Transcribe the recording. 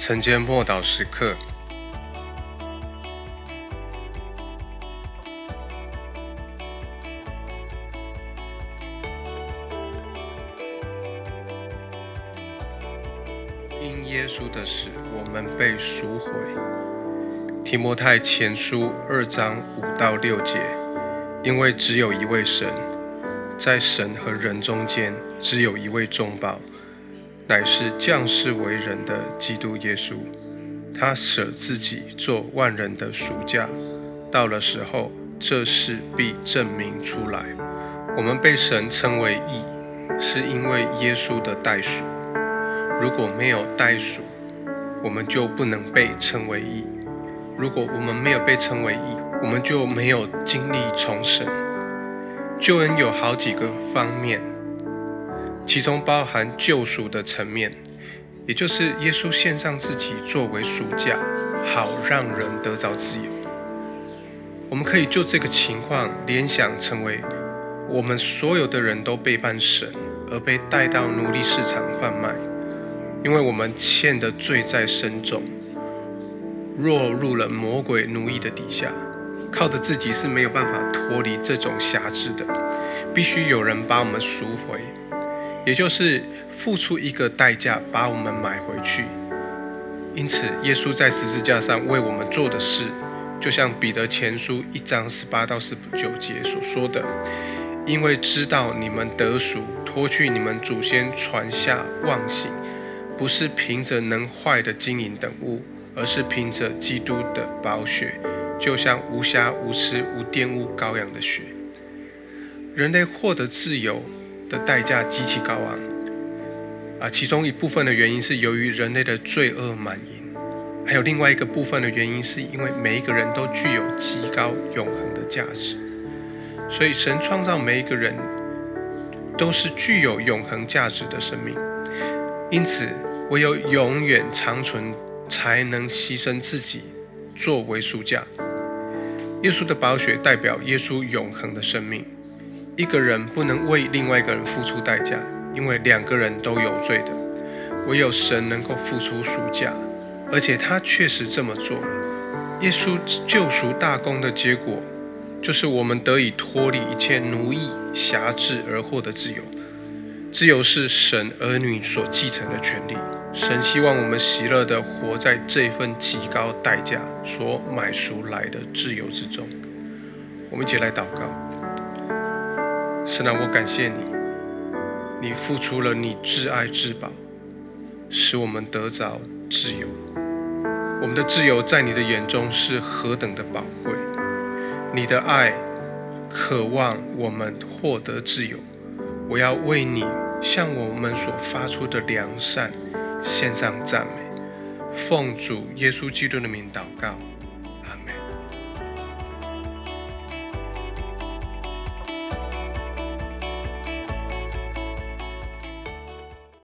晨间默祷时刻，因耶稣的死，我们被赎回。提摩太前书二章五到六节，因为只有一位神，在神和人中间，只有一位中保。乃是降世为人的基督耶稣，他舍自己做万人的赎价，到了时候，这事必证明出来。我们被神称为义，是因为耶稣的代赎。如果没有代赎，我们就不能被称为义。如果我们没有被称为义，我们就没有经历重生。救恩有好几个方面。其中包含救赎的层面，也就是耶稣献上自己作为赎价，好让人得着自由。我们可以就这个情况联想成为，我们所有的人都背叛神，而被带到奴隶市场贩卖，因为我们欠的罪在深重，落入了魔鬼奴役的底下，靠着自己是没有办法脱离这种辖制的，必须有人把我们赎回。也就是付出一个代价把我们买回去，因此耶稣在十字架上为我们做的事，就像彼得前书一章十八到十九节所说的：“因为知道你们得赎，脱去你们祖先传下妄信，不是凭着能坏的金银等物，而是凭着基督的宝血，就像无瑕无疵无玷污羔羊的血。人类获得自由。”的代价极其高昂啊！其中一部分的原因是由于人类的罪恶满盈，还有另外一个部分的原因是因为每一个人都具有极高永恒的价值，所以神创造每一个人都是具有永恒价值的生命，因此唯有永远长存才能牺牲自己作为赎价。耶稣的宝血代表耶稣永恒的生命。一个人不能为另外一个人付出代价，因为两个人都有罪的。唯有神能够付出赎价，而且他确实这么做。耶稣救赎大功的结果，就是我们得以脱离一切奴役、辖制而获得自由。自由是神儿女所继承的权利。神希望我们喜乐的活在这份极高代价所买赎来的自由之中。我们一起来祷告。神啊，我感谢你，你付出了你至爱至宝，使我们得着自由。我们的自由在你的眼中是何等的宝贵！你的爱渴望我们获得自由。我要为你向我们所发出的良善献上赞美。奉主耶稣基督的名祷告。